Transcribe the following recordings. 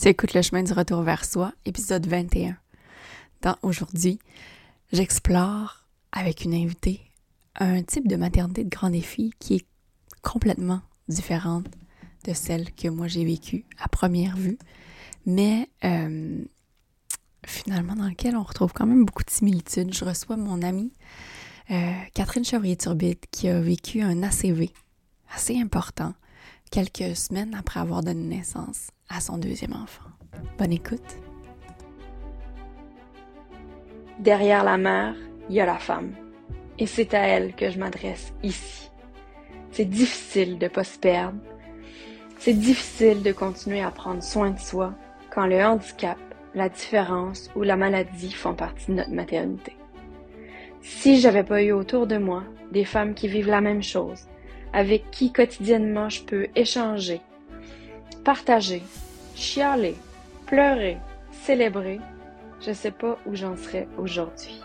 Tu écoutes le chemin du retour vers soi, épisode 21. Dans aujourd'hui, j'explore avec une invitée un type de maternité de grand défi qui est complètement différente de celle que moi j'ai vécue à première vue, mais euh, finalement dans lequel on retrouve quand même beaucoup de similitudes. Je reçois mon amie euh, Catherine Chevrier-Turbide qui a vécu un ACV assez important quelques semaines après avoir donné naissance à son deuxième enfant. Bonne écoute. Derrière la mère, il y a la femme. Et c'est à elle que je m'adresse ici. C'est difficile de pas se perdre. C'est difficile de continuer à prendre soin de soi quand le handicap, la différence ou la maladie font partie de notre maternité. Si j'avais pas eu autour de moi des femmes qui vivent la même chose, avec qui quotidiennement je peux échanger, partager, chialer, pleurer, célébrer, je sais pas où j'en serais aujourd'hui.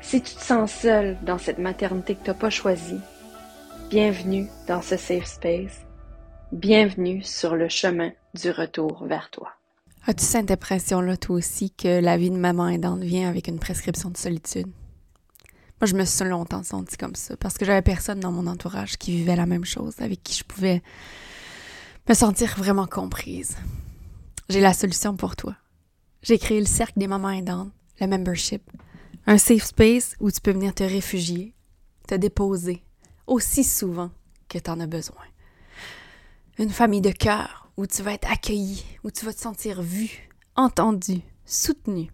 Si tu te sens seul dans cette maternité que t'as pas choisie, bienvenue dans ce safe space. Bienvenue sur le chemin du retour vers toi. As-tu cette impression-là, toi aussi, que la vie de maman aidante vient avec une prescription de solitude? Moi, je me suis longtemps sentie comme ça parce que j'avais personne dans mon entourage qui vivait la même chose, avec qui je pouvais me sentir vraiment comprise. J'ai la solution pour toi. J'ai créé le Cercle des mamans aidantes, le membership, un safe space où tu peux venir te réfugier, te déposer aussi souvent que tu en as besoin. Une famille de cœur où tu vas être accueilli, où tu vas te sentir vu, entendu, soutenu.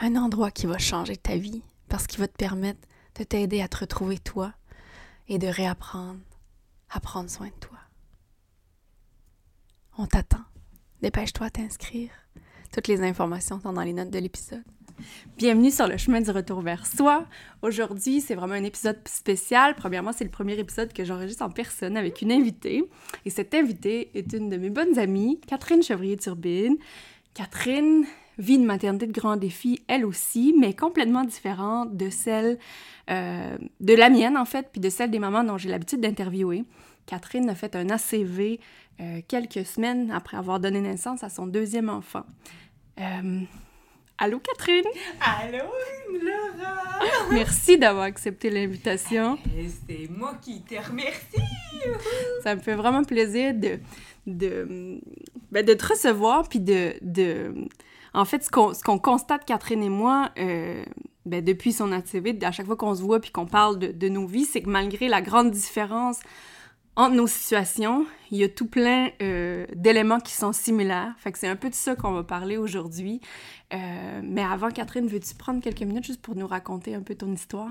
Un endroit qui va changer ta vie parce qu'il va te permettre de t'aider à te retrouver toi et de réapprendre à prendre soin de toi. On t'attend. Dépêche-toi à t'inscrire. Toutes les informations sont dans les notes de l'épisode. Bienvenue sur le chemin du retour vers soi. Aujourd'hui, c'est vraiment un épisode spécial. Premièrement, c'est le premier épisode que j'enregistre en personne avec une invitée. Et cette invitée est une de mes bonnes amies, Catherine Chevrier-Turbine. Catherine vit une maternité de grands défis, elle aussi, mais complètement différente de celle euh, de la mienne, en fait, puis de celle des mamans dont j'ai l'habitude d'interviewer. Catherine a fait un ACV euh, quelques semaines après avoir donné naissance à son deuxième enfant. Euh, allô, Catherine? Allô, Laura! Merci d'avoir accepté l'invitation. C'est moi qui te remercie! Ça me fait vraiment plaisir de, de, ben, de te recevoir, puis de, de... En fait, ce qu'on, constate, Catherine et moi, euh, ben, depuis son ACV, à chaque fois qu'on se voit puis qu'on parle de, de nos vies, c'est que malgré la grande différence entre nos situations, il y a tout plein euh, d'éléments qui sont similaires. Fait que c'est un peu de ça qu'on va parler aujourd'hui. Euh, mais avant, Catherine, veux-tu prendre quelques minutes juste pour nous raconter un peu ton histoire?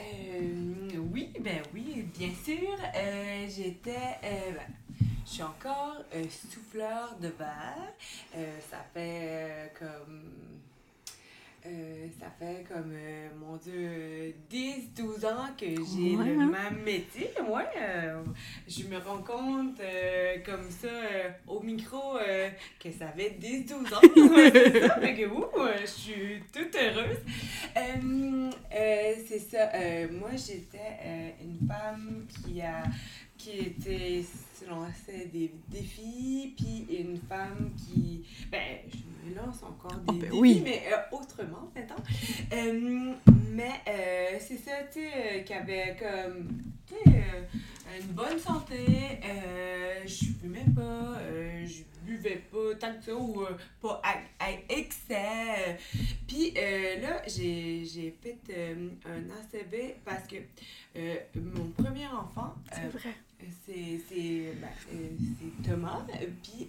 Euh, oui, ben oui, bien sûr. Euh, J'étais... euh, ben, je suis encore souffleur de verre. Ça fait comme... euh, ça fait comme, euh, mon Dieu, 10-12 ans que j'ai Ouais, le hein? même métier. Ouais, euh, je me rends compte comme ça au micro que ça fait 10-12 ans. Ouais, c'est ça, fait que ouh, je suis toute heureuse. C'est ça, moi j'étais une femme qui a qui était lançait des défis, puis une femme qui, ben, je me lance encore des Oh, ben défis, oui. mais euh, autrement, maintenant. Euh, mais euh, c'est ça, tu sais, euh, qui avait comme, tu sais, euh, une bonne santé, euh, je fumais pas, je buvais pas tant que ça, ou euh, pas à, à excès. Puis euh, là, j'ai j'ai fait euh, un ACV parce que mon premier enfant, euh, vrai. c'est c'est ben, c'est Thomas, puis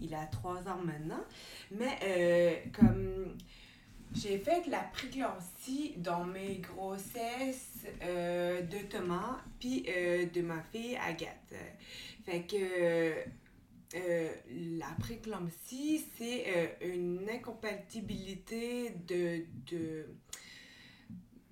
il a trois ans maintenant. Mais comme j'ai fait de la préclampsie dans mes grossesses de Thomas, puis de ma fille Agathe. Fait que euh, la préclampsie, c'est euh, une incompatibilité de, de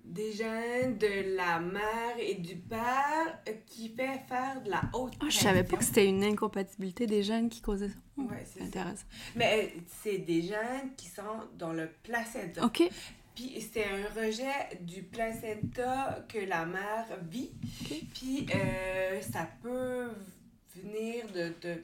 des gènes de la mère et du père qui fait faire de la haute Ah, je savais pas que c'était une incompatibilité des gènes qui causait ça. Ouais, c'est ça. Intéressant. Mais euh, c'est des gènes qui sont dans le placenta. OK. Puis c'est un rejet du placenta que la mère vit. Ok. Puis ça peut venir de, de-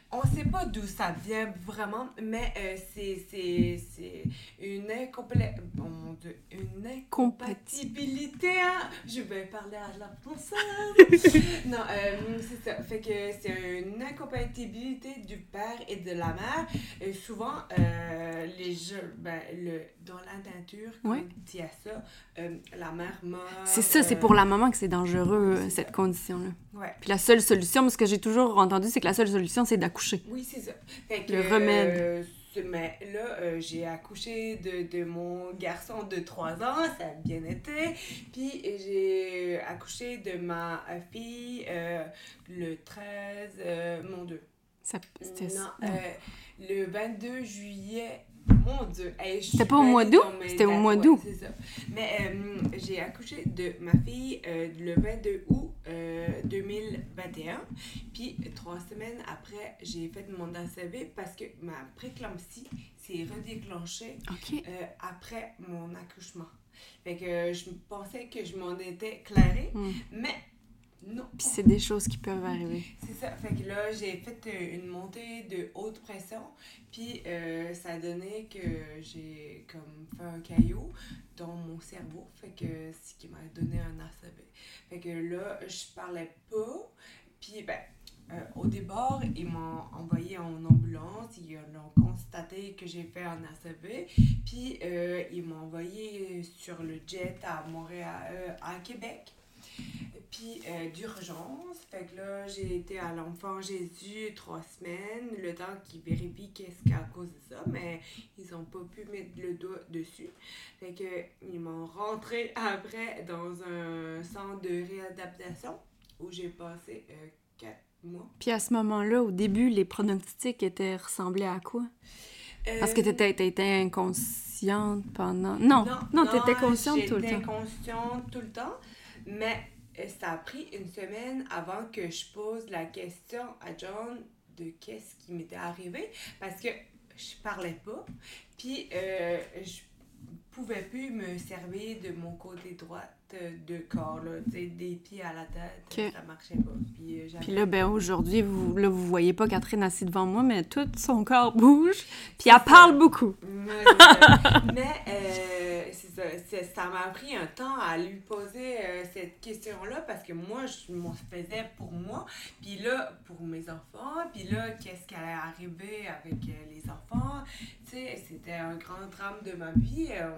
on sait pas d'où ça vient vraiment, mais euh, c'est, une, incomplé- bon, de- une incompatibilité. Hein? Je vais parler à la française. non, euh, c'est ça. Fait que c'est une incompatibilité du père et de la mère. Et souvent, euh, les jeux, ben, le, dans la nature, quand Ouais. il y a ça, euh, la mère meurt. C'est ça, c'est pour la maman que c'est dangereux, cette condition-là. Ouais. Puis la seule solution, ce que j'ai toujours entendu, c'est que la seule solution, c'est d'accoucher. Oui, c'est ça. Fait que, Le remède. euh, ce- mais là, euh, j'ai accouché de, de mon garçon de 3 ans, ça a bien été. Puis j'ai accouché de ma euh, fille euh, le 13, euh, mon Dieu. Ça, c'était Non, non. euh, le 22 juillet. Mon Dieu, hey, C'était pas au mois d'août? C'était au mois d'août. c'est ça. Mais euh, j'ai accouché de ma fille euh, le 22 août euh, 2021. Puis trois semaines après, j'ai fait mon ACV parce que ma préclampsie s'est redéclenchée euh, après mon accouchement. Fait que euh, je pensais que je m'en étais clarée, Hmm. mais non. Puis c'est des choses qui peuvent arriver. C'est ça. Fait que là, j'ai fait euh, une montée de haute pression. Puis euh, ça a donné que j'ai comme fait un caillot dans mon cerveau. Fait que ce qui m'a donné un ACV. Fait que là, je parlais pas. Puis ben, euh, au départ, ils m'ont envoyé en ambulance. Ils ont constaté que j'ai fait un ACV. Puis euh, ils m'ont envoyé sur le jet à Montréal, euh, à Québec. Puis euh, d'urgence. Fait que là, j'ai été à l'Enfant Jésus trois semaines, le temps qu'ils vérifient qu'est-ce qu'à cause de ça, mais ils ont pas pu mettre le doigt dessus. Fait que ils m'ont rentré après dans un centre de réadaptation où j'ai passé euh, quatre mois. Puis à ce moment-là, au début, les pronostics étaient ressemblés à quoi? Parce que Euh, t'étais, t'étais inconsciente pendant... Non, non, t'étais consciente tout le J'étais temps. consciente tout le temps, mais euh, ça a pris une semaine avant que je pose la question à John de qu'est-ce qui m'était arrivé parce que je parlais pas, puis euh, je pouvais plus me servir de mon côté droit de corps, là, des pieds à la tête, Ok. ça marchait pas. Puis, euh, Puis là, ben aujourd'hui, vous, là, vous voyez pas Catherine assise devant moi, mais tout son corps bouge, puis elle parle beaucoup. Mais euh, c'est ça, ça m'a pris un temps à lui poser euh, cette question-là parce que moi, je m'en faisais pour moi, puis là, pour mes enfants, puis là, qu'est-ce qui allait arriver avec euh, les enfants? C'était un grand drame de ma vie. euh.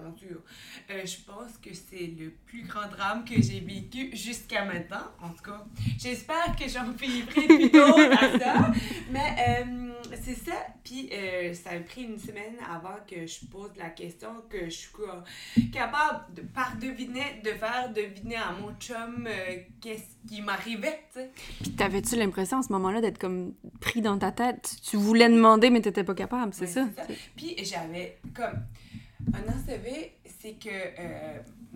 Euh, je pense que c'est le plus grand drame que j'ai vécu jusqu'à maintenant. En tout cas, j'espère que j'en vivrai plus d'autres à ça. Mais euh, c'est ça. Puis euh, ça a pris une semaine avant que je pose la question, que je suis capable, de, par deviner, de faire deviner à mon chum euh, qu'est-ce qui m'arrivait, tu sais. Puis t'avais-tu l'impression à ce moment-là d'être comme pris dans ta tête? Tu voulais demander, mais t'étais pas capable, c'est Ouais, ça? Puis j'avais comme un ACV, c'est que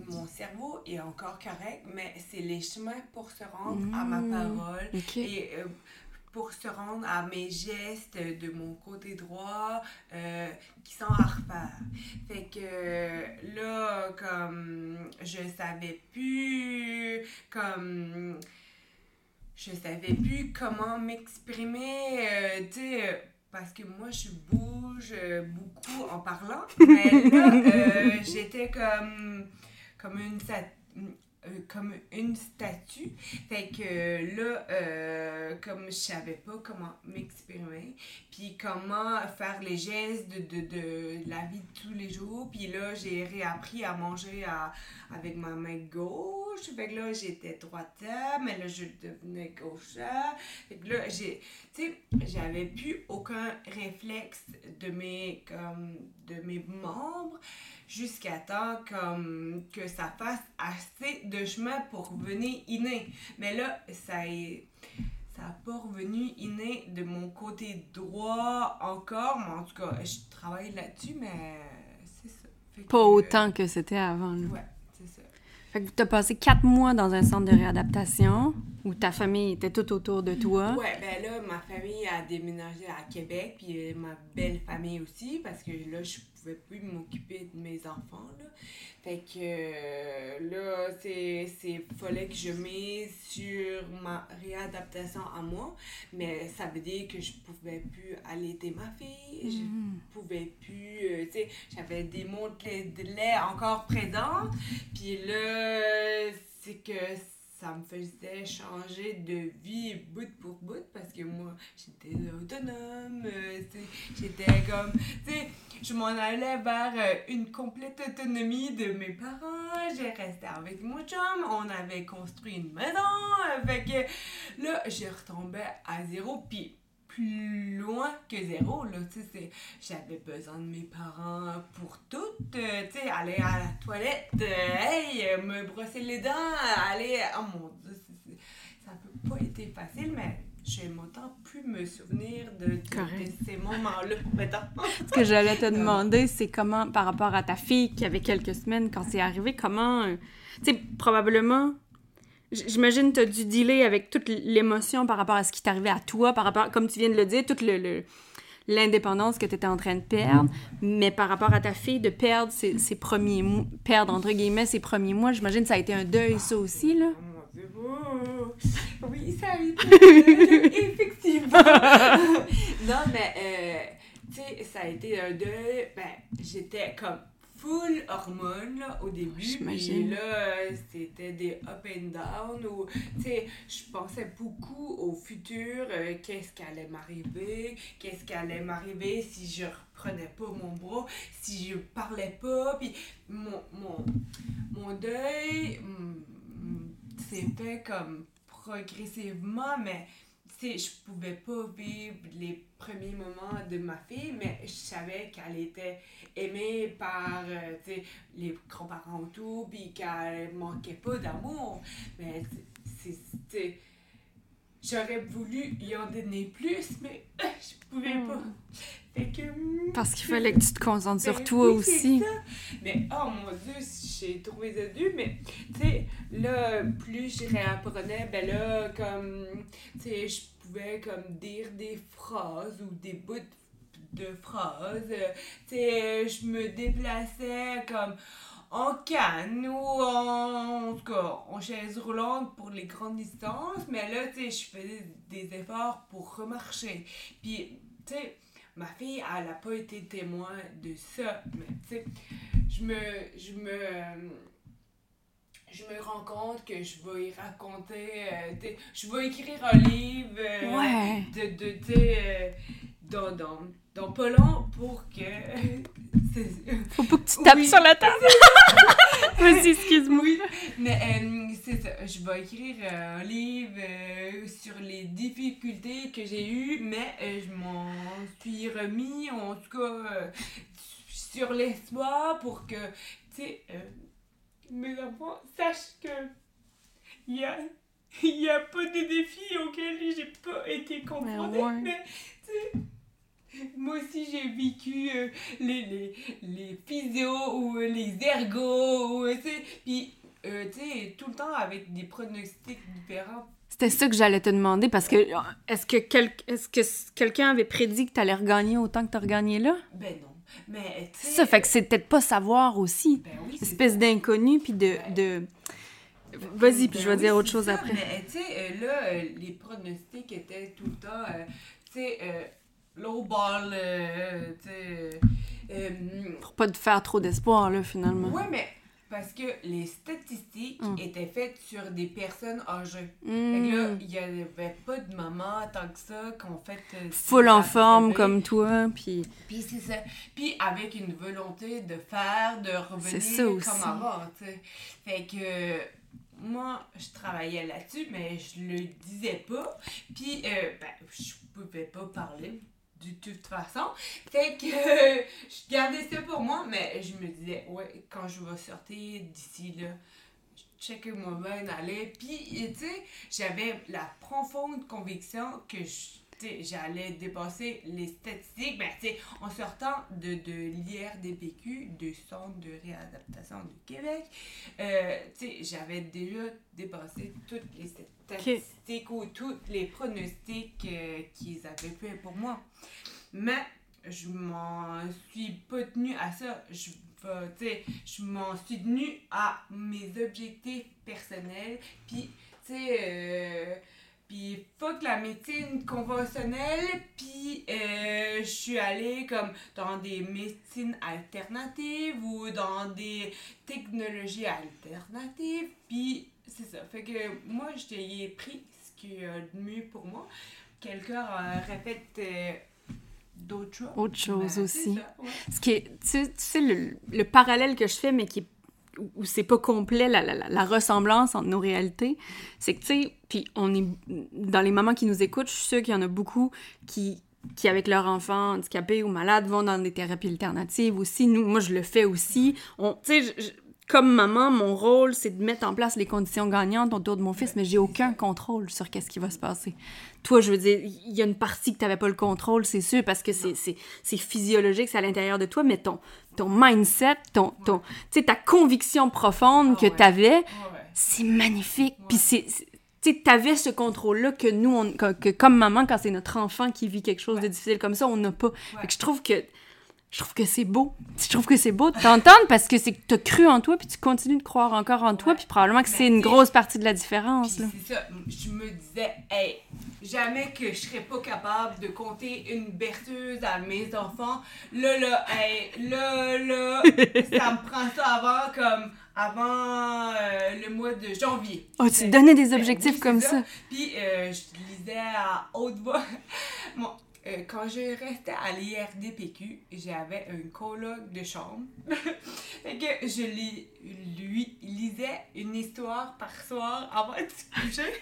mon cerveau est encore correct, mais c'est les chemins pour se rendre à ma Mm. parole et euh, pour se rendre à mes gestes de mon côté droit euh, qui sont à refaire. Fait que là, comme je savais plus, comme je savais plus comment m'exprimer, euh, tu sais, parce que moi je bouge beaucoup en parlant, mais là euh, j'étais comme comme une euh, comme une statue. Fait que là, euh, comme je savais pas comment m'exprimer, puis comment faire les gestes de, de, de la vie de tous les jours, puis là, j'ai réappris à manger à- avec ma main gauche. Fait que là, j'étais droite, mais là, je devenais gauche. Fait que là, j'ai, tu sais, j'avais plus aucun réflexe de mes, comme, de mes membres jusqu'à temps comme que ça fasse assez de chemin pour revenir inné. Mais là, ça est ça n'a pas revenu inné de mon côté droit encore, mais en tout cas, je travaille là-dessus, mais c'est ça. Fait Pas que- autant que c'était avant. là. Ouais. Fait que t'as passé quatre mois dans un centre de réadaptation. Ou ta famille était tout autour de toi? Ouais, ben là, ma famille a déménagé à Québec, puis euh, ma belle famille aussi, parce que là, je pouvais plus m'occuper de mes enfants, là. Fait que euh, c'est, c'est, fallait que je mise sur ma réadaptation à moi, mais ça veut dire que je pouvais plus allaiter ma fille, je Mhm. pouvais plus, euh, tu sais, j'avais des montres de lait encore présentes, puis là, c'est que ça me faisait changer de vie bout pour bout parce que moi j'étais autonome euh, tu sais, j'étais comme tu sais je m'en allais vers euh, une complète autonomie de mes parents. J'ai resté avec mon chum. On avait construit une maison euh, fait que là je retombais à zéro puis plus loin que zéro là tu sais j'avais besoin de mes parents pour tout euh, tu sais aller à la toilette euh, hey euh, me brosser les dents aller oh mon dieu ça peut pas été facile mais je m'entends plus me souvenir de, de- de Correct. ces moments là mettons Ce que j'allais te demander, c'est comment, par rapport à ta fille qui avait quelques semaines quand c'est arrivé, comment. euh, tu sais, probablement. J'imagine tu as dû dealer avec toute l'émotion par rapport à ce qui t'arrivait à toi, par rapport, comme tu viens de le dire, toute le. le- l'indépendance que tu étais en train de perdre, mais par rapport à ta fille, de perdre ses, ses premiers mois, perdre entre guillemets ses premiers mois, j'imagine que ça a été un deuil, ça aussi, là. Oh. Oui, ça a été. Effectivement. non, mais, euh, tu sais, ça a été un deuil. Ben, j'étais comme full hormones là, au début. J'imagine. là, c'était des up and down. Où, tu sais, je pensais beaucoup au futur. euh, qu'est-ce qui allait m'arriver? Qu'est-ce qui allait m'arriver si je reprenais pas mon bras? Si je parlais pas? Puis mon, mon, mon deuil mm, s'est fait comme progressivement, mais tu sais, je pouvais pas vivre les premiers moments de ma fille, mais je savais qu'elle était aimée par euh, tu sais, les grands-parents autour, puis qu'elle manquait pas d'amour. Mais c'est- c'est. J'aurais voulu y en donner plus, mais je pouvais pas. Que. Parce qu'il fallait que tu te concentres sur toi oui, aussi. Mais oh mon dieu, j'ai trouvé ça dur, mais tu sais, là, plus je réapprenais, ben là, comme, tu sais, je pouvais comme dire des phrases ou des bouts de phrases. euh, Tu sais, je me déplaçais comme en canne ou en, en tout cas en chaise roulante pour les grandes distances, mais là, tu sais, je faisais des efforts pour remarcher. Puis, tu sais, ma fille, elle n'a pas été témoin de ça, mais tu sais, je me, je me, je me rends compte que je vais y raconter, euh, je vais écrire un livre euh, Ouais. de, de euh, dans, dans, dans pas long pour que... Faut pas que tu tapes Oui. sur la table. Vas-y, excuse-moi. oui, mais euh, c'est ça. Je vais écrire euh, un livre euh, sur les difficultés que j'ai eues, mais euh, je m'en suis remis, en tout cas, sur l'espoir pour que, tu sais, mes enfants sachent que il y a, y a pas de défis auxquels j'ai pas été confrontée, ouais. mais, tu sais, moi aussi, j'ai vécu euh, les, les, les physios ou euh, les ergots, ou, euh, puis, euh, tu sais, tout le temps avec des pronostics différents. C'était ça que j'allais te demander parce que est-ce que, quel- est-ce que quelqu'un avait prédit que tu allais regagner autant que tu as regagné là? Ben non. Mais, tu sais... Ça fait que c'est peut-être pas savoir aussi. Ben oui, Espèce d'inconnu puis de. de... Vas-y, puis Ben je vais oui, dire autre chose ça, après. Mais, tu sais, là, les pronostics étaient tout le temps, euh, tu sais, low ball, euh, tu sais... euh, Pour pas te faire trop d'espoir, là, finalement. ouais, mais parce que les statistiques Hum. étaient faites sur des personnes âgées. Fait Hmm. que là, il n'y avait pas de maman tant que ça qu'on fait... euh, Full en forme comme toi, puis. Puis c'est ça. Puis avec une volonté de faire, de revenir C'est ça aussi. comme avant, tu sais. Fait que moi, je travaillais là-dessus, mais je le disais pas. Puis, euh, ben, je pouvais pas parler de toute façon. Fait que je gardais ça pour moi, mais je me disais, ouais, quand je vais sortir d'ici là, checker moi bien aller. Puis, tu sais, j'avais la profonde conviction que je j'allais dépasser les statistiques, sais, en sortant de, de l'IRDPQ, du Centre de réadaptation du Québec, euh, j'avais déjà dépassé toutes les statistiques ou tous les pronostics euh, qu'ils avaient fait pour moi. Mais je m'en suis pas tenue à ça. Je, je m'en suis tenue à mes objectifs personnels. Puis, tu sais, euh, puis fuck la médecine conventionnelle. Puis, euh, je suis allée comme dans des médecines alternatives ou dans des technologies alternatives. Puis, c'est ça. Fait que moi, je t'ai pris ce qui est mieux pour moi. Quelqu'un répète euh, d'autres choses. Autre chose ben, aussi. Ce qui est, tu sais, le, parallèle que je fais, mais qui est où c'est pas complet la, la, la, ressemblance entre nos réalités, c'est que, tu sais, puis on est, dans les mamans qui nous écoutent, je suis sûre qu'il y en a beaucoup qui, qui, avec leur enfant handicapé ou malade, vont dans des thérapies alternatives aussi. Nous, moi, je le fais aussi. Tu sais, comme maman, mon rôle, c'est de mettre en place les conditions gagnantes autour de mon fils, mais j'ai aucun contrôle sur qu'est-ce qui va se passer. Toi, je veux dire, il y a une partie que tu n'avais pas le contrôle, c'est sûr, parce que c'est physiologique, c'est à l'intérieur de toi, mais ton, ton mindset, ton, ton, ta conviction profonde ah que tu avais, c'est magnifique. Puis c'est tu avais ce contrôle-là que nous, on, que, comme maman, quand c'est notre enfant qui vit quelque chose de difficile comme ça, on n'a pas. je trouve que je trouve que c'est beau. Je trouve que c'est beau de t'entendre parce que c'est que tu as cru en toi, puis tu continues de croire encore en toi, puis probablement que c'est une grosse partie de la différence. C'est ça. Je me disais, hey, jamais que je serais pas capable de compter une berceuse à mes enfants. Là, là, hey, là, là, ça me prend ça avant comme avant euh, le mois de janvier. Oh, tu te donnais des objectifs comme ça. Puis euh, je lisais à haute voix. bon, euh, quand je restais à l'IRDPQ, j'avais un coloc de chambre. et que je lui lisais une histoire par soir avant de se coucher.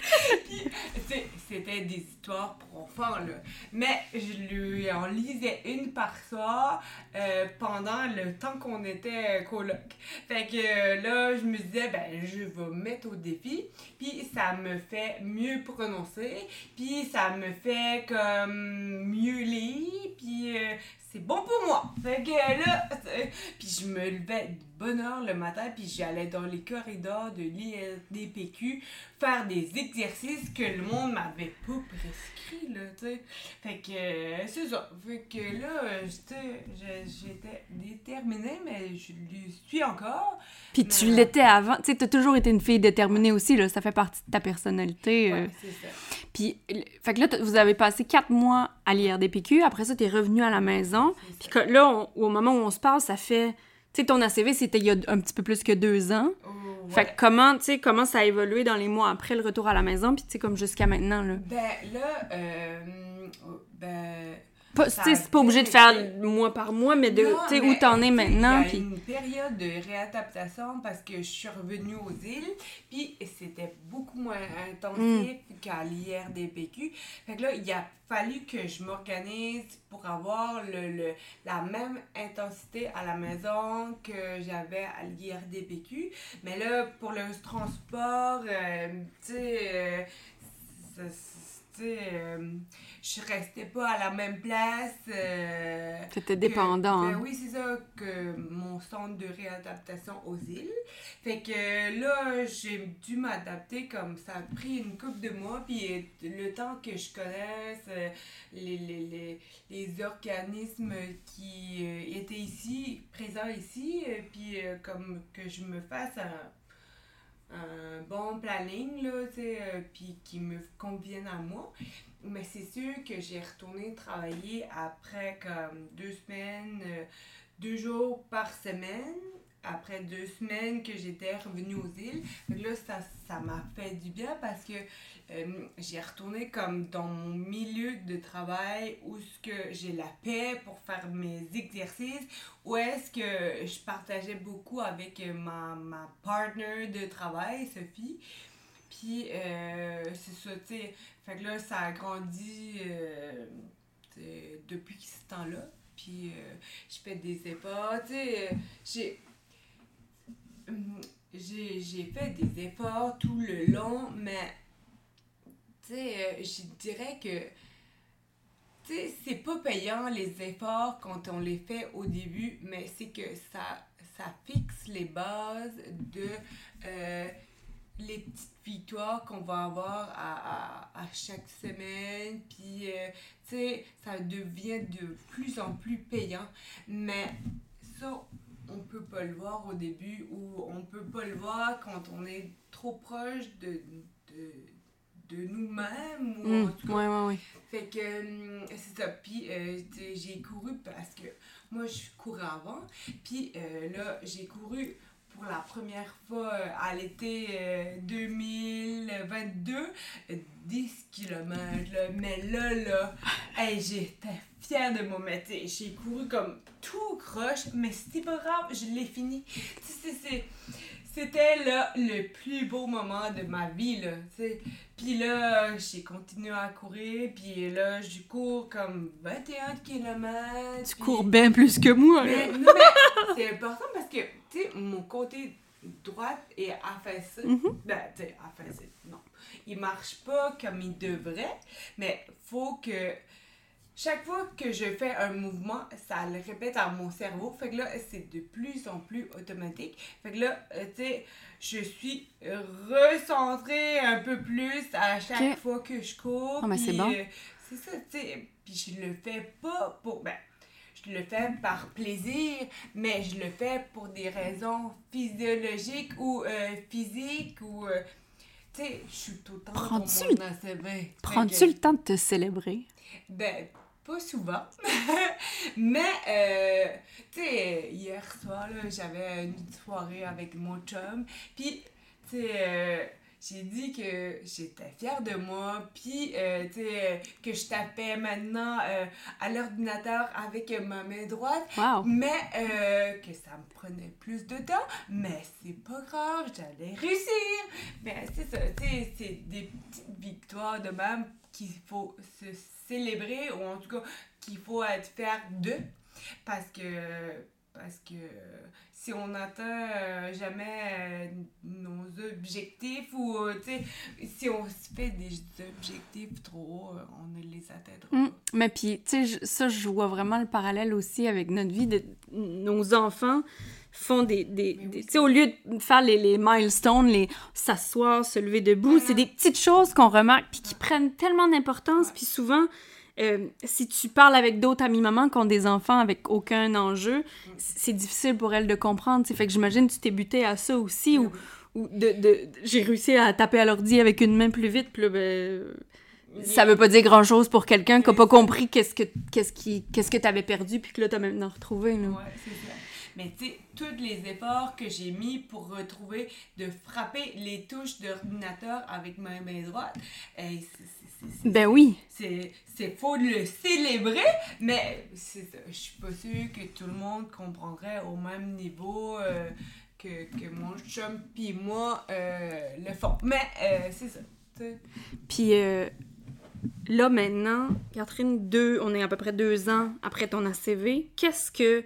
c'était des histoires pour enfants, là. Mais je lui en lisais une par soir euh, pendant le temps qu'on était coloc. Fait que là, je me disais, ben, je vais me mettre au défi. Puis ça me fait mieux prononcer. Puis ça me fait comme mieux lire, puis euh, c'est bon pour moi. Fait que là, puis je me levais de bonne heure le matin, puis j'allais dans les corridors de l'ILDPQ faire des exercices que le monde m'avait pas prescrit, là, tu sais. Fait que euh, c'est ça. Fait que là, j'étais déterminée, mais je le suis encore. Puis tu l'étais avant. Tu sais, t'as toujours été une fille déterminée aussi, là. Ça fait partie de ta personnalité. Ouais, euh. c'est ça. Puis, fait que là, vous avez passé quatre mois à l'IRDPQ. Après ça, t'es revenu à la maison. Puis là, au moment où on se parle, ça fait... Tu sais, ton ACV, c'était il y a un petit peu plus que deux ans. Oh, fait que comment, tu sais, comment ça a évolué dans les mois après le retour à la maison, puis tu sais, comme jusqu'à maintenant, là? Ben, là, euh, ben c'est pas obligé de faire mois par mois, mais de sais où t'en es maintenant. Il y a une période de réadaptation parce que je suis revenue aux îles, puis c'était beaucoup moins intensif mm. qu'à l'IRDPQ. Fait que là, il a fallu que je m'organise pour avoir le, la même intensité à la maison que j'avais à l'IRDPQ. Mais là, pour le transport, euh, tu sais, euh, euh, je restais pas à la même place. Euh, C'était dépendant. Ben oui, c'est ça, que mon centre de réadaptation aux îles. Fait que là, j'ai dû m'adapter comme ça a pris une couple de mois, puis le temps que je connaisse euh, les, les, les, les, organismes qui étaient ici, présents ici, puis comme que je me fasse un un bon planning, là, tu sais, euh, qui me convienne à moi. Mais c'est sûr que j'ai retourné travailler après comme deux semaines, euh, deux jours par semaine après deux semaines que j'étais revenue aux îles. là, ça, m'a fait du bien parce que euh, j'ai retourné comme dans mon milieu de travail où ce que j'ai la paix pour faire mes exercices, où est-ce que je partageais beaucoup avec ma, ma partner de travail, Sophie. Puis, euh, c'est ça, tu sais. Fait que là, ça a grandi euh, depuis ce temps-là. Puis, je fais des efforts, tu sais. j'ai j'ai fait des efforts tout le long, mais tu sais, euh, je dirais que c'est pas payant les efforts quand on les fait au début, mais c'est que ça, ça fixe les bases de euh, les petites victoires qu'on va avoir à, à, chaque semaine. Puis, euh, tu sais, ça devient de plus en plus payant. Mais ça, on peut pas le voir au début ou on peut pas le voir quand on est trop proche de, de de nous-mêmes. Ou mm, ouais, ouais, ouais. Fait que hum, c'est ça. Puis euh, j'ai couru parce que moi, je courais avant. Puis euh, là, j'ai couru pour la première fois euh, à l'été 2022, 10 km. Mais là, là, hey, j'étais fière de moi. Mais j'ai couru comme tout croche, mais c'était pas grave, je l'ai fini. C'était là le plus beau moment de ma vie, là. Puis là, j'ai continué à courir, puis là, je cours comme 21 km. Tu cours bien plus que moi, là. Mais, non, mais c'est important parce que, tu sais, mon côté droite est affaissé. Mm -hmm. Ben, tu sais, affaissé, non. Il marche pas comme il devrait, mais faut que chaque fois que je fais un mouvement, ça le répète à mon cerveau. Fait que là, c'est de plus en plus automatique. Fait que là, euh, tu sais, je suis recentrée un peu plus à chaque fois que je cours. Oh, mais c'est bon. Euh, c'est ça, tu sais. Puis je le fais pas pour. Ben, je le fais par plaisir, mais je le fais pour des raisons physiologiques ou euh, physiques ou. tu sais, je suis tout le temps Prends-tu le... Prends-tu le temps de te célébrer? Ben, pas souvent. Mais, euh, tu sais, hier soir, j'avais une soirée avec mon chum. Puis, tu sais, euh, j'ai dit que j'étais fière de moi, puis, euh, tu sais, que je tapais maintenant à l'ordinateur avec ma main droite. Mais que ça me prenait plus de temps. Mais c'est pas grave, j'allais réussir. Mais c'est ça, tu sais, c'est des petites victoires de même qu'il faut se célébrer ou en tout cas qu'il faut être fier de parce que parce que si on n'atteint euh, jamais euh, nos objectifs ou euh, si on se fait des objectifs trop on ne les atteindra pas. Mm. mais puis tu sais ça je vois vraiment le parallèle aussi avec notre vie de nos enfants font des... des, tu sais, au lieu de faire les, les milestones, les s'asseoir, se lever debout, c'est des petites choses qu'on remarque puis qui prennent tellement d'importance. Puis souvent, euh, si tu parles avec d'autres amis-mamans qui ont des enfants avec aucun enjeu, c'est difficile pour elles de comprendre. Fait que j'imagine que tu t'es buté à ça aussi, ou, ou de, de j'ai réussi à taper à l'ordi avec une main plus vite, puis là, ben, ça veut pas dire grand-chose pour quelqu'un qui a pas compris qu'est-ce que qu'est-ce qui qu'est-ce que t'avais perdu, puis que là, t'as maintenant retrouvé. Là. Ouais, c'est ça. Mais tu sais, tous les efforts que j'ai mis pour retrouver, de frapper les touches d'ordinateur avec ma main droite, hey, ben oui. C'est faut le célébrer, mais je suis pas sûre que tout le monde comprendrait au même niveau euh, que, que, mon chum puis moi euh, le font. Mais euh, c'est ça. Puis là maintenant, Catherine, deux, on est à peu près deux ans après ton ACV. Qu'est-ce que.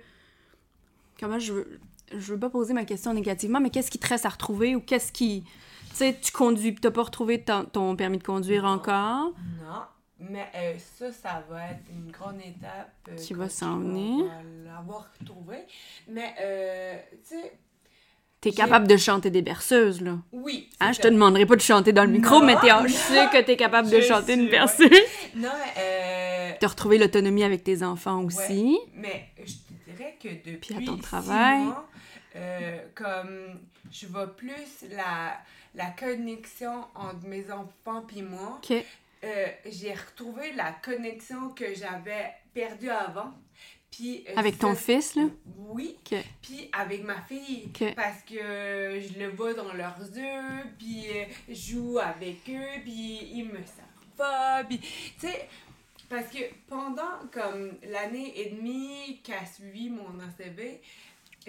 Comment je veux. Je veux pas poser ma question négativement, mais qu'est-ce qui te reste à retrouver ou qu'est-ce qui tu sais, tu conduis, t'as pas retrouvé ton, permis de conduire encore? Non, mais euh, ça, ça va être une grande étape. Euh, qui va s'en venir. l'avoir retrouvé. Mais, euh, tu sais. T'es capable de chanter des berceuses, là. Oui. Hein, je te demanderai pas de chanter dans le micro, mais t'es, je sais que t'es capable de chanter une berceuse. Non, mais. Euh... T'as retrouvé l'autonomie avec tes enfants aussi. mais je que depuis. Puis à ton travail. Mois, comme je vois plus la la connexion entre mes enfants et moi. Euh, j'ai retrouvé la connexion que j'avais perdue avant. Puis, euh, avec ton fils, là? Oui. Puis avec ma fille. Parce que je le vois dans leurs yeux, puis euh, je joue avec eux, puis ils me savent pas. Puis, tu sais, parce que pendant comme l'année et demie qu'a suivi mon ACV,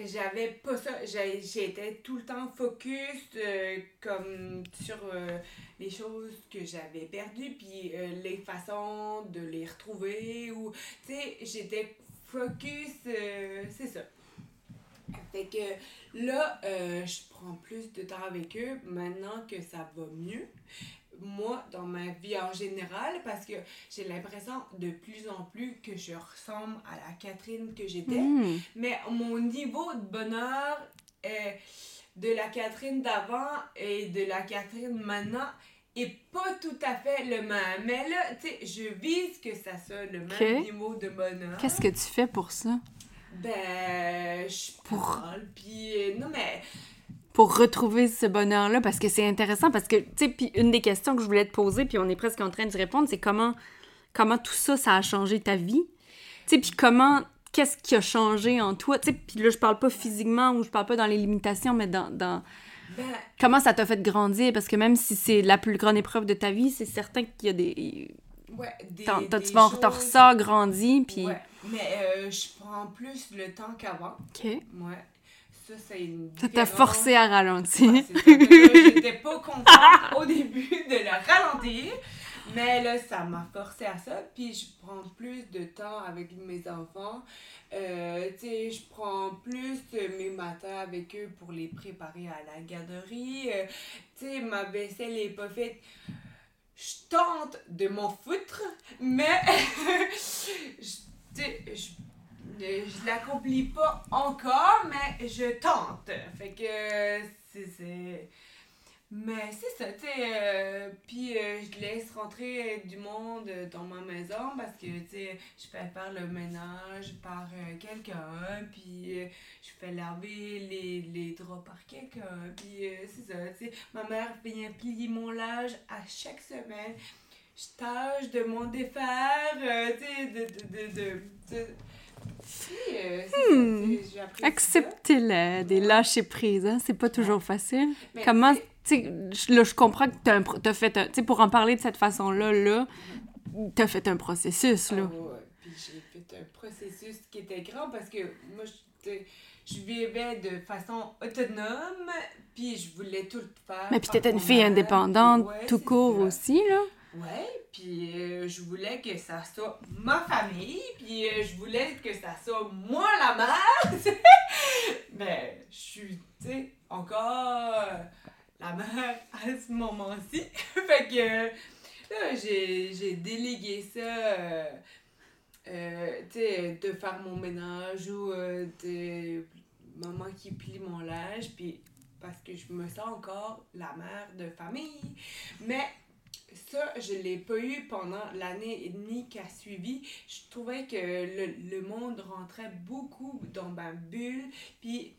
j'avais pas ça. J'étais tout le temps focus euh, comme sur euh, les choses que j'avais perdues, puis euh, les façons de les retrouver. ou Tu sais, j'étais focus, c'est ça. Fait que là, je prends plus de temps avec eux maintenant que ça va mieux. Moi dans ma vie en général parce que j'ai l'impression de plus en plus que je ressemble à la Catherine que j'étais. Hmm. Mais mon niveau de bonheur euh, de la Catherine d'avant et de la Catherine maintenant est pas tout à fait le même. Mais là, tu sais, je vise que ça soit le même niveau de bonheur. Qu'est-ce que tu fais pour ça? Ben, je Pour- parle, puis... euh, non, mais... Pour retrouver ce bonheur-là, parce que c'est intéressant, parce que, tu sais, puis une des questions que je voulais te poser, puis on est presque en train d'y répondre, c'est comment, comment tout ça, ça a changé ta vie? Tu sais, puis comment, qu'est-ce qui a changé en toi? Tu sais, puis là, je parle pas physiquement ou je parle pas dans les limitations, mais dans... dans... Ben, Comment ça t'a fait grandir? Parce que même si c'est la plus grande épreuve de ta vie, c'est certain qu'il y a des... ouais, des, tu vas choses- ressors grandi, puis... Ouais, mais euh, je prends plus le temps qu'avant. OK. Ouais. Ça, c'est une Ça t'a forcé à ralentir. J'étais pas contente au début de le ralentir. Mais là, ça m'a forcé à ça. Puis je prends plus de temps avec mes enfants. Euh, tu sais, je prends plus mes matins avec eux pour les préparer à la garderie. Euh, tu sais, ma vaisselle est pas faite. Je tente de m'en foutre, mais je, tu sais, je, je l'accomplis pas encore, mais je tente. Fait que c'est- c'est. Mais c'est ça, tu sais. euh, puis euh, je laisse rentrer du monde dans ma maison parce que, tu sais, je fais faire le ménage par euh, quelqu'un, puis euh, je fais laver les, les draps par quelqu'un, puis euh, c'est ça, tu sais. Ma mère vient plier mon linge à chaque semaine. Je tâche de m'en défaire, euh, tu sais, de, de, de, euh, Hmm. la, des lâcher prise, hein? c'est pas toujours facile. Mais Comment, là, je comprends que t'as t'as fait un, tu sais, pour en parler de cette façon-là, là, t'as fait un processus, là. Ouais. Puis j'ai fait un processus qui était grand parce que moi, je, je vivais de façon autonome, puis je voulais tout le faire. Mais puis t'étais une fille indépendante, ouais, tout court ça. aussi, là. Ouais, puis euh, je voulais que ça soit ma famille, puis euh, je voulais que ça soit moi la mère. Mais je suis, tu sais, encore la mère à ce moment-ci. fait que là, j'ai délégué ça, euh, euh, tu sais, de faire mon ménage ou de maman qui plie mon linge, puis parce que je me sens encore la mère de famille. Mais ça, je l'ai pas eu pendant l'année et demie qui a suivi. Je trouvais que le, le monde rentrait beaucoup dans ma bulle. Puis,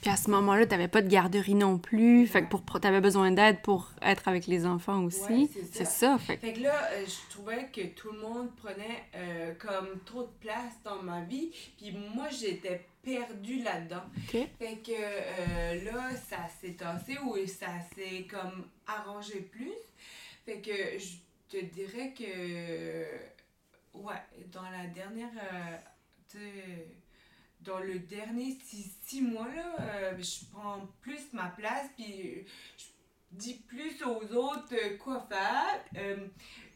Puis à ce moment-là, t'avais pas de garderie non plus, fait que pour, t'avais besoin d'aide pour être avec les enfants aussi. Ouais, c'est ça. ça, fait fait que là, euh, je trouvais que tout le monde prenait euh, comme trop de place dans ma vie. Puis moi, j'étais perdue là-dedans. OK. Fait que euh, là, ça s'est tassé ou ça s'est comme arrangé plus. Fait que je te dirais que, ouais, dans la dernière, euh, dans le dernier six, six mois, là, euh, je prends plus ma place, puis je dis plus aux autres quoi faire, euh,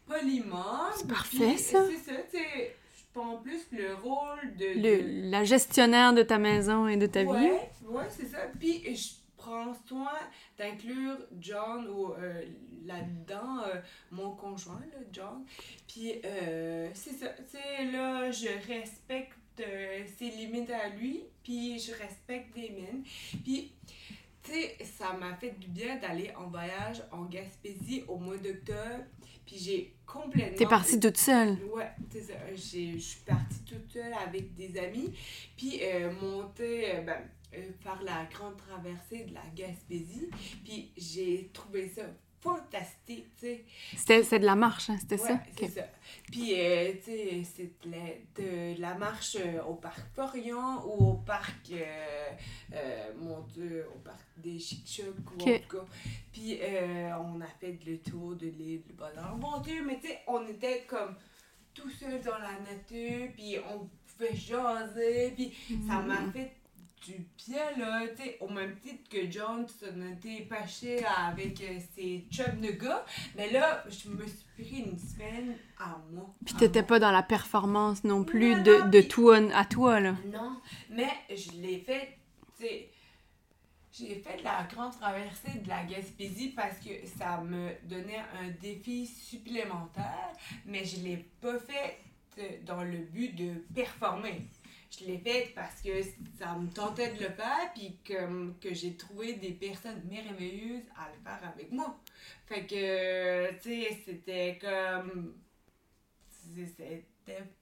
poliment. C'est parfait, ça. C'est ça, tu sais, je prends plus le rôle de... de- Le- la gestionnaire de ta maison et de ta vie. Ouais, ouais, c'est ça. Puis je prends soin d'inclure John ou euh, là-dedans euh, mon conjoint, là, John. Puis euh, c'est ça. Tu sais, là, je respecte ses limites à lui, puis je respecte les miennes. Puis, tu sais, ça m'a fait du bien d'aller en voyage en Gaspésie au mois d'octobre. Puis j'ai complètement. T'es partie toute seule? Ouais, c'est ça. Je suis partie toute seule avec des amis. Puis monter, ben, euh, faire la grande traversée de la Gaspésie. Puis j'ai trouvé ça fantastique, tu sais. C'était c'est de la marche, hein, c'était Ouais, ça? c'est ça. Puis, euh, tu sais, c'est de la, de la marche euh, au parc Florian ou au parc, euh, euh, mon Dieu, au parc des Chic-Chocs ou Ok. en tout cas. Puis, on a fait le tour de l'île de Bonaventure, mais tu sais, on était comme tout seul dans la nature, puis on pouvait jaser, puis ça m'a Mhm. fait du bien, là, tu sais, au même titre que John était pâché avec euh, ses chums de gars, mais là, je me suis pris une semaine à moi. Puis t'étais pas dans la performance non plus Non, de, non, de toi à toi, là. Non, mais je l'ai fait, tu sais, j'ai fait la grande traversée de la Gaspésie parce que ça me donnait un défi supplémentaire, mais je l'ai pas fait euh, dans le but de performer. Je l'ai fait parce que ça me tentait de le faire, puis que, que j'ai trouvé des personnes merveilleuses à le faire avec moi. Fait que, tu sais, c'était comme. C'était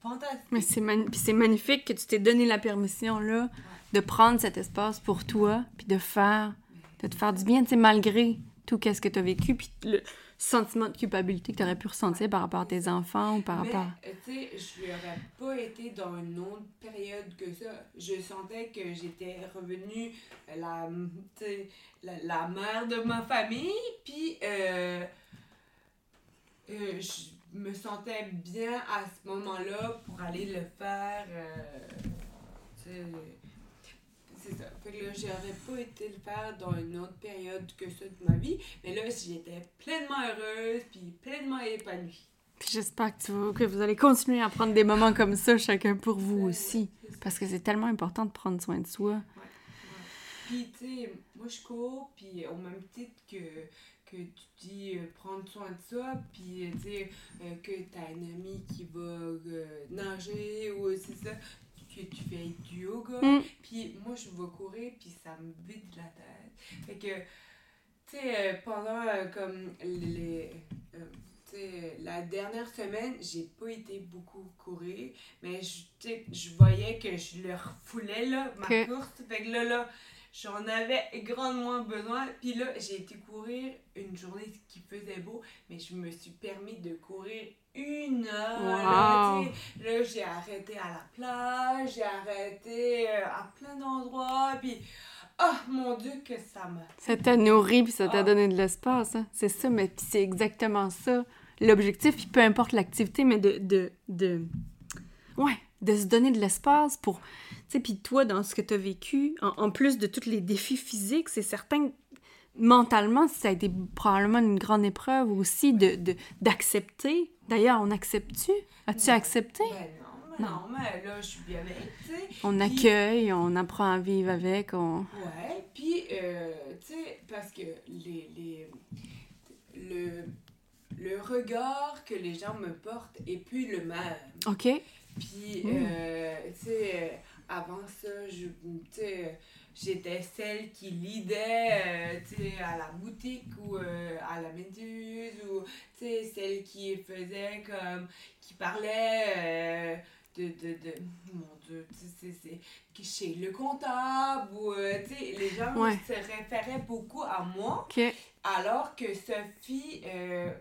fantastique. Mais c'est magnifique que tu t'es donné la permission, là, de prendre cet espace pour toi, puis de faire, de te faire du bien, tu sais, malgré tout qu'est-ce que tu as vécu, puis le sentiment de culpabilité que tu aurais pu ressentir par rapport à tes enfants ou par Mais, rapport... euh, tu sais, je n'aurais pas été dans une autre période que ça. Je sentais que j'étais revenue la, tu sais, la, la mère de ma famille, puis euh, euh, je me sentais bien à ce moment-là pour aller le faire. euh, c'est ça. Fait que là, j'aurais pas été le faire dans une autre période que ça de ma vie, mais là, j'étais pleinement heureuse, puis pleinement épanouie. Puis j'espère que, tu vas- que vous allez continuer à prendre des moments comme ça, chacun pour vous aussi. Parce que c'est tellement important de prendre soin de soi. Puis, tu sais, moi, je cours, puis au même titre que, que tu dis euh, prendre soin de ça, puis, euh, tu sais, euh, que t'as une amie qui va euh, nager, ou c'est ça, que tu fais du yoga. Mm. Puis, moi, je vais courir, puis ça me vide la tête. Fait que, tu sais, euh, pendant euh, comme les. euh, tu sais, la dernière semaine, j'ai pas été beaucoup courir, mais je, voyais que je le refoulais, là, ma Ok. course. Fait que là, là, j'en avais grandement besoin. Puis là, j'ai été courir une journée qui faisait beau, mais je me suis permis de courir une heure. là, Wow. j'ai arrêté à la plage, j'ai arrêté euh, à plein d'endroits, puis... Oh mon Dieu, que ça m'a... Ça t'a nourri puis ça t'a Ah. donné de l'espace. Hein? C'est ça, mais c'est exactement ça. L'objectif, puis peu importe l'activité, mais de, de, de... Ouais, de se donner de l'espace pour... Puis toi, dans ce que tu as vécu, en, en plus de tous les défis physiques, c'est certain que mentalement, ça a été probablement une grande épreuve aussi de d'accepter. D'ailleurs, on accepte-tu? As-tu Non. accepté? Ben non, mais non, mais là, je suis bien avec, tu sais. On accueille, on apprend à vivre avec, on... Ouais, puis, euh, tu sais, parce que les, les, le, le regard que les gens me portent est plus le même. OK? Puis, Mm. euh, tu sais, euh, avant ça, je, j'étais celle qui lidait, euh, à la boutique ou euh, à la méduse, ou, celle qui faisait comme, qui parlait euh, de, de, de, mon Dieu, tu sais, c'est- chez le comptable, ou, tu sais, les gens Ouais. se référaient beaucoup à moi. Alors que Sophie,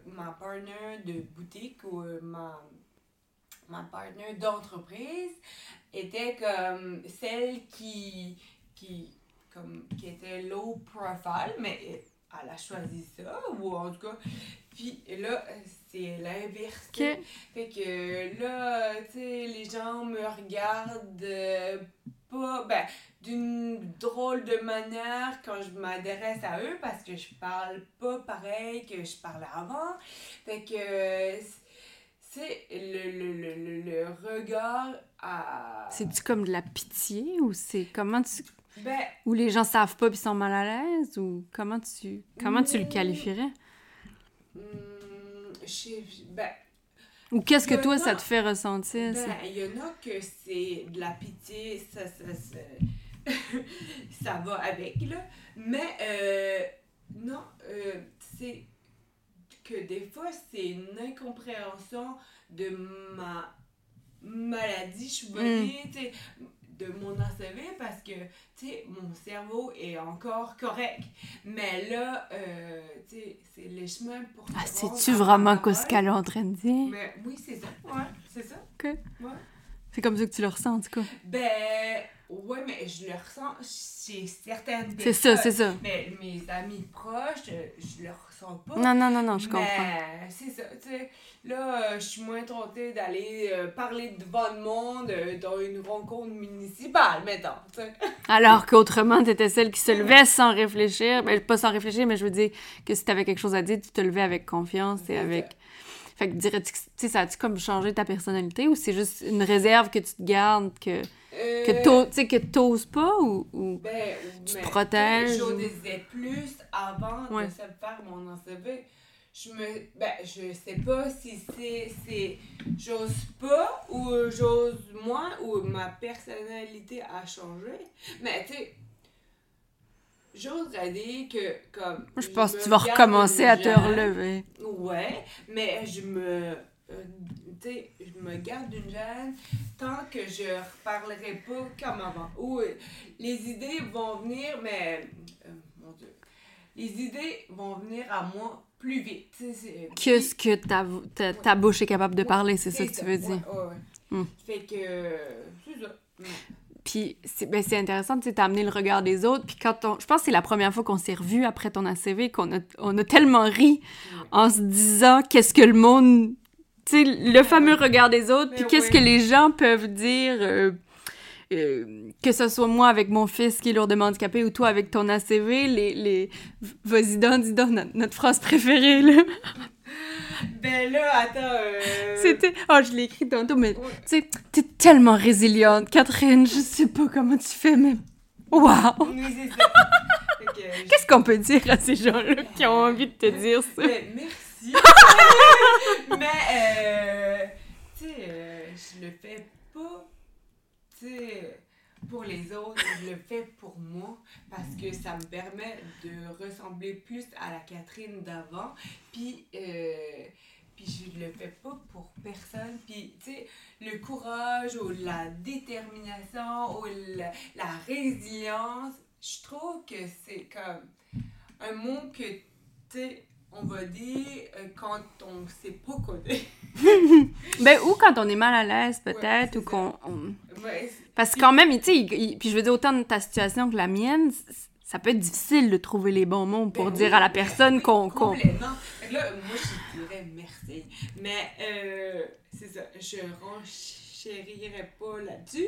ma partenaire de boutique ou ma, ma partenaire d'entreprise, était comme celle qui, qui, comme, qui était low profile, mais elle a choisi ça, ou en tout cas. Puis là, c'est l'inverse. Fait que là, tu sais, les gens me regardent euh, pas, ben, d'une drôle de manière quand je m'adresse à eux parce que je parle pas pareil que je parlais avant. Fait que c'est le, le, le, le, le regard à. C'est-tu comme de la pitié ou c'est comment tu... Ben, Ou les gens savent pas puis sont mal à l'aise ou comment tu comment tu le Mm. qualifierais? Hum, sais- ben, ou qu'est-ce que toi a- ça te fait ressentir? Ben, il y en a que c'est de la pitié, ça, ça, ça, ça va avec, là. Mais, euh, non, euh, c'est que des fois, c'est une incompréhension de ma maladie, je suis voyée, tu sais, de mon ACV parce que, tu sais, mon cerveau est encore correct. Mais là, euh, tu sais, c'est les chemins pour Ah, c'est-tu vraiment ce qu'elle est en train de dire? Mais oui, c'est ça, ouais, c'est ça. Ok. Ouais. C'est comme ça que tu le ressens en tout cas. Ben, ouais, mais je le ressens chez certaines C'est ça, c'est personnes. ça. Mais mes amis proches, je le ressens pas. Non, non, non, non, je comprends. Mais c'est ça, tu sais. Là, euh, je suis moins tentée d'aller euh, parler devant le monde euh, dans une rencontre municipale, mettons, tu sais. Alors qu'autrement, t'étais celle qui se levait sans réfléchir. Ben, pas sans réfléchir, mais je veux dire que si t'avais quelque chose à dire, tu te levais avec confiance et avec... ça. Fait que dirais-tu que tu sais, ça a-tu comme changé ta personnalité ou c'est juste une réserve que tu te gardes que, Euh, que tu t'oses pas ou... ou- Ben, Tu te protèges Je disais plus avant Ouais. de se faire mon ACV. Je me. Ben, je sais pas si c'est. j'ose pas ou j'ose moins ou ma personnalité a changé. Mais tu sais. J'oserais dire que comme. Je pense que tu vas recommencer à te relever. Ouais, mais je me. Euh, tu sais, je me garde une jeune tant que je reparlerai pas comme avant. Ou euh, les idées vont venir, mais. euh, mon Dieu. Les idées vont venir à moi plus vite. Que ce que ta, ta, ta bouche est capable de Ouais, parler, c'est ça que tu veux dire? ouais. Hmm. Fait que. C'est ça. Puis c'est ben, intéressant, tu sais, t'as amené le regard des autres. Puis quand on... Je pense que c'est la première fois qu'on s'est revus après ton ACV, qu'on a, on a tellement ri en se disant qu'est-ce que le monde... Sais, le fameux regard des autres, puis Mais qu'est-ce oui. que les gens peuvent dire... euh, euh, que ce soit moi avec mon fils qui est lourdement handicapé ou toi avec ton ACV, les... les... Vas-y, donne, dis donc, notre, notre phrase préférée, là. Ben là, attends. euh, C'était... Oh, je l'ai écrit tantôt, mais tu sais, t'es tellement résiliente, Catherine. Je sais pas comment tu fais, mais... Waouh! Qu'est-ce qu'on peut dire à ces gens-là qui ont envie de te dire ça? Ben, merci. Mais, euh, tu sais, euh, je le fais pas, tu sais, pour les autres, je le fais pour moi parce que ça me permet de ressembler plus à la Catherine d'avant. Puis, euh, puis je le fais pas pour personne. Puis, tu sais, le courage ou la détermination ou la, la résilience, je trouve que c'est comme un mot que, tu sais, on va dire euh, quand on sait pas coder. Ben, ou quand on est mal à l'aise, peut-être, Ouais, ou qu'on... on- Ouais, Parce que quand même, tu sais, puis je veux dire, autant de ta situation que la mienne, ça peut être difficile de trouver les bons mots pour Ben dire oui, à la personne oui, qu'on... Complètement. Là, moi, je dirais merci. Mais, euh, c'est ça. Je renchérirais pas là-dessus.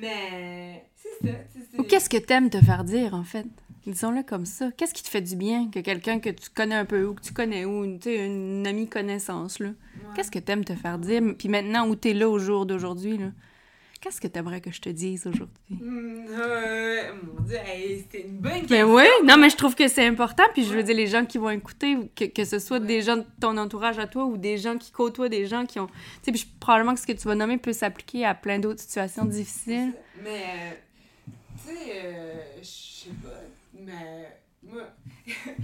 Mais, c'est ça. c'est- Ou qu'est-ce que t'aimes te faire dire, en fait? Disons-le comme ça. Qu'est-ce qui te fait du bien que quelqu'un que tu connais un peu ou que tu connais ou, une- une amie connaissance, là? Ouais. Qu'est-ce que t'aimes te faire dire? Puis maintenant, où t'es là au jour d'aujourd'hui, là? Qu'est-ce que t'aimerais que je te dise aujourd'hui? Hum, euh, mon Dieu, hey, c'était une bonne Mais question. oui, non, mais je trouve que c'est important. Puis je veux Ouais. dire, les gens qui vont écouter, que, que ce soit Ouais. des gens de ton entourage à toi ou des gens qui côtoient des gens qui ont. Tu sais, puis je- probablement que ce que tu vas nommer peut s'appliquer à plein d'autres situations difficiles. Mais, euh, tu sais, euh, je sais pas, mais moi,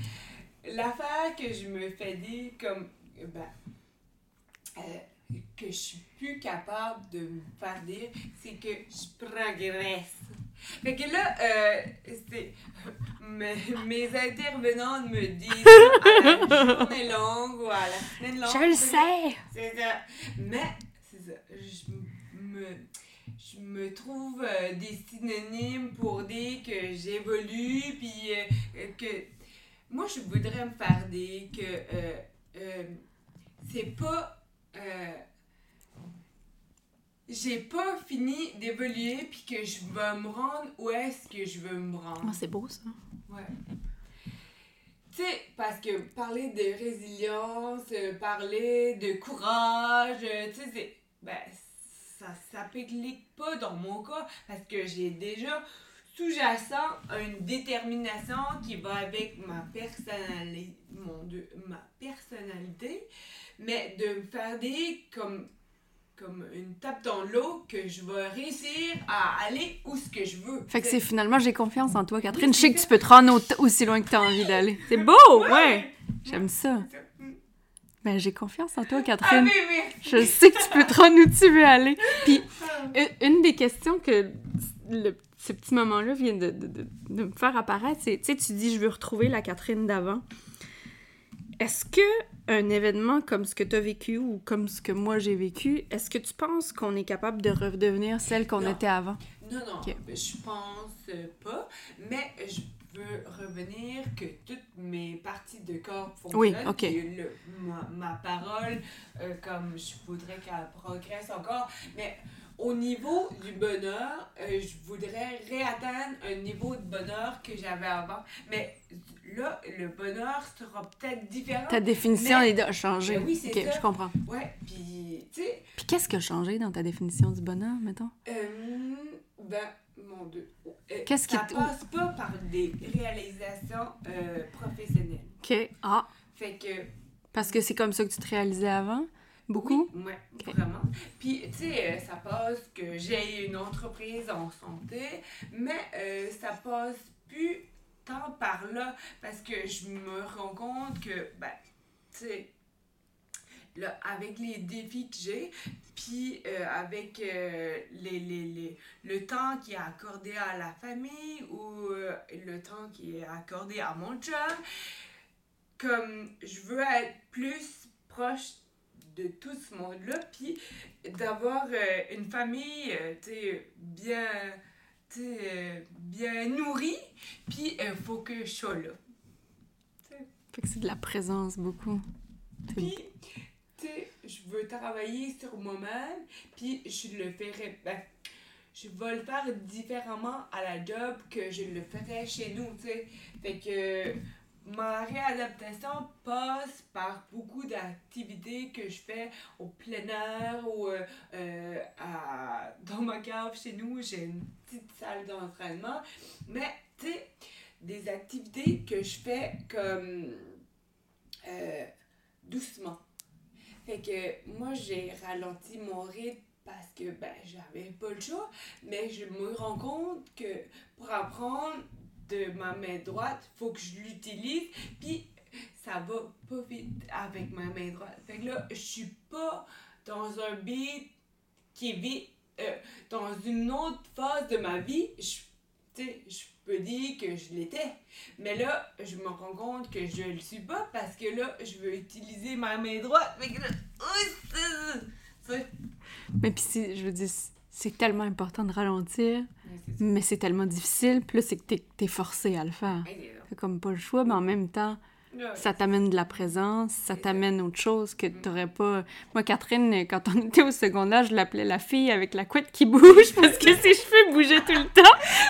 l'affaire que je me fais dire comme, ben, euh, que je suis plus capable de me faire dire, c'est que je progresse. Fait que là, euh, mes, mes intervenantes me disent à la journée longue ou à la semaine longue. Je le sais! C'est ça. Mais, c'est ça. Je me, je me trouve euh, des synonymes pour dire que j'évolue, puis euh, que. Moi, je voudrais me faire dire que euh, c'est pas. Euh, j'ai pas fini d'évoluer, puis que je vais me rendre où est-ce que je veux me rendre. Oh, c'est beau, ça. Ouais. Tu sais, parce que parler de résilience, euh, parler de courage, euh, tu sais, c'est. Ben, ça s'applique pas dans mon cas parce que j'ai déjà sous-jacent une détermination qui va avec ma personnalité, mon Dieu, ma personnalité, mais de me faire des comme comme une tape dans l'eau que je vais réussir à aller où ce que je veux. Fait que c'est finalement, j'ai confiance en toi, Catherine. Oui, je sais que tu peux te rendre au- aussi loin que tu as envie d'aller. C'est beau, ouais! J'aime ça. Ça. Ben, j'ai confiance en toi, Ah Catherine. oui, merci. Je sais que tu peux te rendre où tu veux aller. Puis, une- une des questions que le- ce petit moment-là vient de, de- de- de me faire apparaître, tu sais, tu dis, je veux retrouver la Catherine d'avant. Est-ce que un événement comme ce que tu as vécu ou comme ce que moi j'ai vécu, est-ce que tu penses qu'on est capable de redevenir celle qu'on était avant? Non, non, Ok. je pense pas, mais je veux revenir que toutes mes parties de corps fonctionnent. Oui, ok. puis le- ma, ma parole, euh, comme je voudrais qu'elle progresse encore, mais au niveau du bonheur, euh, je voudrais réatteindre un niveau de bonheur que j'avais avant. Mais là, le bonheur sera peut-être différent. Ta définition Mais- est de changer. Ben oui, c'est Ok, ça. je comprends. Ouais, puis, tu sais, Puis qu'est-ce qui a changé dans ta définition du bonheur, mettons? Euh, Ben, mon Dieu. Euh, Qu'est-ce qui ça passe pas par des réalisations euh, professionnelles. OK. Ah, Fait que parce que c'est comme ça que tu te réalisais avant? Beaucoup? Oui, ouais, vraiment. Puis, tu sais, euh, ça passe que j'ai une entreprise en santé, mais euh, ça passe plus tant par là parce que je me rends compte que, ben, tu sais, là, avec les défis que j'ai, puis euh, avec euh, les, les, les, le temps qui est accordé à la famille ou euh, le temps qui est accordé à mon job, comme je veux être plus proche de tout ce monde-là, puis d'avoir euh, une famille, euh, tu sais, bien, euh, bien nourrie, puis il faut que je sois là. Fait que c'est de la présence, beaucoup. Puis, tu sais, je veux travailler sur moi-même, puis je le ferai, ben, je vais le faire différemment à la job que je le ferais chez nous, tu sais. Fait que ma réadaptation passe par beaucoup d'activités que je fais au plein air ou euh, euh, dans ma cave chez nous, j'ai une petite salle d'entraînement. Mais, tu sais, des activités que je fais comme euh, doucement. Fait que moi, j'ai ralenti mon rythme parce que ben, j'avais pas le choix, mais je me rends compte que pour apprendre de ma main droite, faut que je l'utilise, puis ça va pas vite avec ma main droite. Fait que là, je suis pas dans un beat qui est vite, euh, dans une autre phase de ma vie, je, peux dire que je l'étais. Mais là, je me rends compte que je le suis pas parce que là, je veux utiliser ma main droite. Fait que là, oui, c'est- Mais puis, je veux dire, c'est tellement important de ralentir, Mais c'est tellement difficile. Là, c'est que t'es, forcé à le faire. C'est comme pas le choix, mais en même temps, ça t'amène de la présence, ça t'amène autre chose que Mm. t'aurais pas... Moi, Catherine, quand on était au secondaire, je l'appelais la fille avec la couette qui bouge parce que ses cheveux bougeaient tout le temps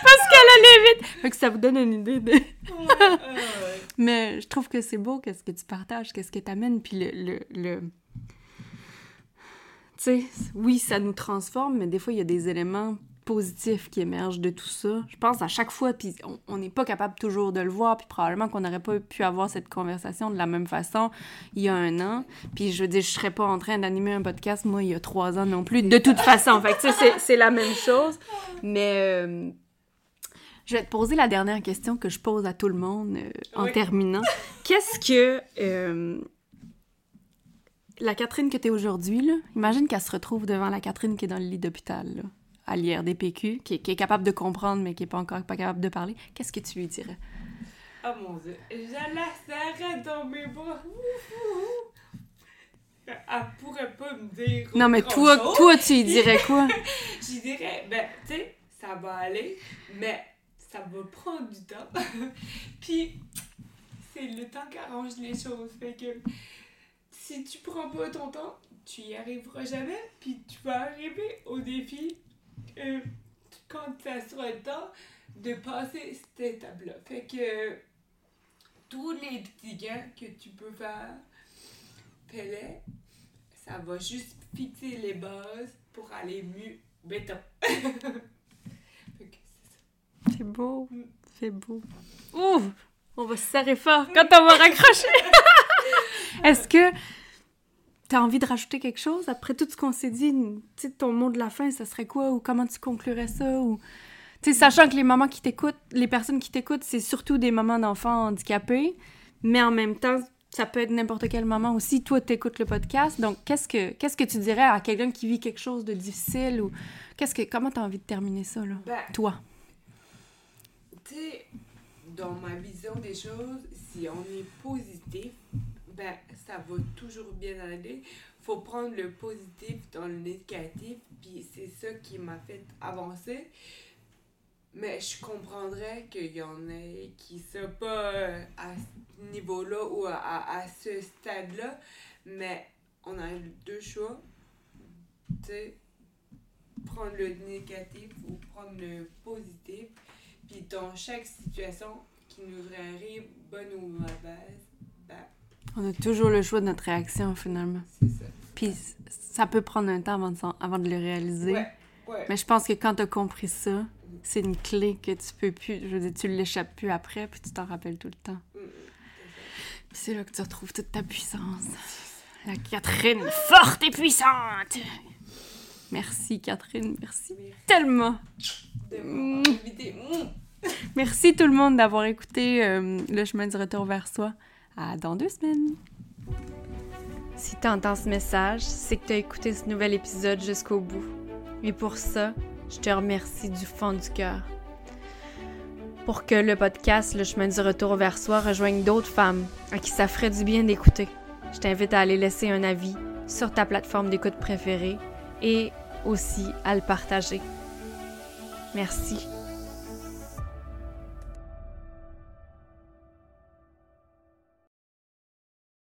parce qu'elle allait vite. Fait que ça vous donne une idée de... Mais je trouve que c'est beau, qu'est-ce que tu partages, qu'est-ce que t'amènes, puis le... le, le... Tu sais, oui, ça nous transforme, mais des fois, il y a des éléments positifs qui émergent de tout ça. Je pense à chaque fois, puis on- n'est pas capable toujours de le voir, puis probablement qu'on n'aurait pas pu avoir cette conversation de la même façon il y a un an. Puis je veux dire, je serais pas en train d'animer un podcast, moi, il y a trois ans non plus, de toute façon. Fait que c'est- la même chose. Mais euh, je vais te poser la dernière question que je pose à tout le monde euh, en Oui. terminant. Qu'est-ce que... euh, la Catherine que tu es aujourd'hui, imagine qu'elle se retrouve devant la Catherine qui est dans le lit d'hôpital, à l'IRDPQ, qui, est- qui est capable de comprendre, mais qui est pas encore pas capable de parler. Qu'est-ce que tu lui dirais? Oh mon dieu, je la serrais dans mes bras. Elle pourrait pas me dire. Non, mais toi, toi, tu lui dirais quoi? Je dirais, ben, tu sais, ça va aller, mais ça va prendre du temps. Puis, c'est le temps qui arrange les choses. Fait que, si tu prends pas ton temps, tu y arriveras jamais. Puis, tu vas arriver au défi euh, quand ça sera le temps de passer cette étape-là. Fait que, tous les petits gains que tu peux faire, fais-les. Ça va juste fixer les bases pour aller mieux. Béton. fait que c'est ça. C'est beau, c'est beau. Ouh! On va se serrer fort quand on va raccrocher! Est-ce que tu as envie de rajouter quelque chose? Après tout ce qu'on s'est dit? Tu ton mot de la fin, ça serait quoi? Ou comment tu conclurais ça? Ou... Tu sais, sachant que les mamans qui t'écoutent, les personnes qui t'écoutent, c'est surtout des mamans d'enfants handicapés, mais en même temps, ça peut être n'importe quelle maman aussi. Toi, t'écoutes le podcast, donc qu'est-ce que qu'est-ce que tu dirais à quelqu'un qui vit quelque chose de difficile ou qu'est-ce que comment t'as envie de terminer ça là, Ben, toi? tu sais, dans ma vision des choses, si on est positif, ben, ça va toujours bien aller. Faut prendre le positif dans le négatif, puis c'est ça qui m'a fait avancer. Mais je comprendrais qu'il y en ait qui ne sont pas euh, à ce niveau-là ou à, à, ce stade-là, mais on a deux choix. Tu sais, prendre le négatif ou prendre le positif. Puis dans chaque situation qui nous arrive, bonne ou mauvaise, On a toujours le choix de notre réaction finalement. c'est ça. Puis ça peut prendre un temps avant de, avant de le réaliser. Ouais. Ouais. Mais je pense que quand t'as compris ça, c'est une clé que tu peux plus. Je veux dire, tu l'échappes plus après, puis tu t'en rappelles tout le temps. Mm, mm, c'est là que tu retrouves toute ta puissance. La Catherine forte et puissante! Merci Catherine, merci Merci. tellement. De. Mm. Merci tout le monde d'avoir écouté euh, Le chemin du retour vers soi. À dans deux semaines. Si tu entends ce message, c'est que tu as écouté ce nouvel épisode jusqu'au bout. Et pour ça, je te remercie du fond du cœur. Pour que le podcast Le chemin du retour vers soi rejoigne d'autres femmes à qui ça ferait du bien d'écouter, je t'invite à aller laisser un avis sur ta plateforme d'écoute préférée et aussi à le partager. Merci